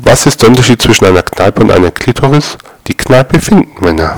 Was ist der Unterschied zwischen einer Kneipe und einer Klitoris? Die Kneipe finden Männer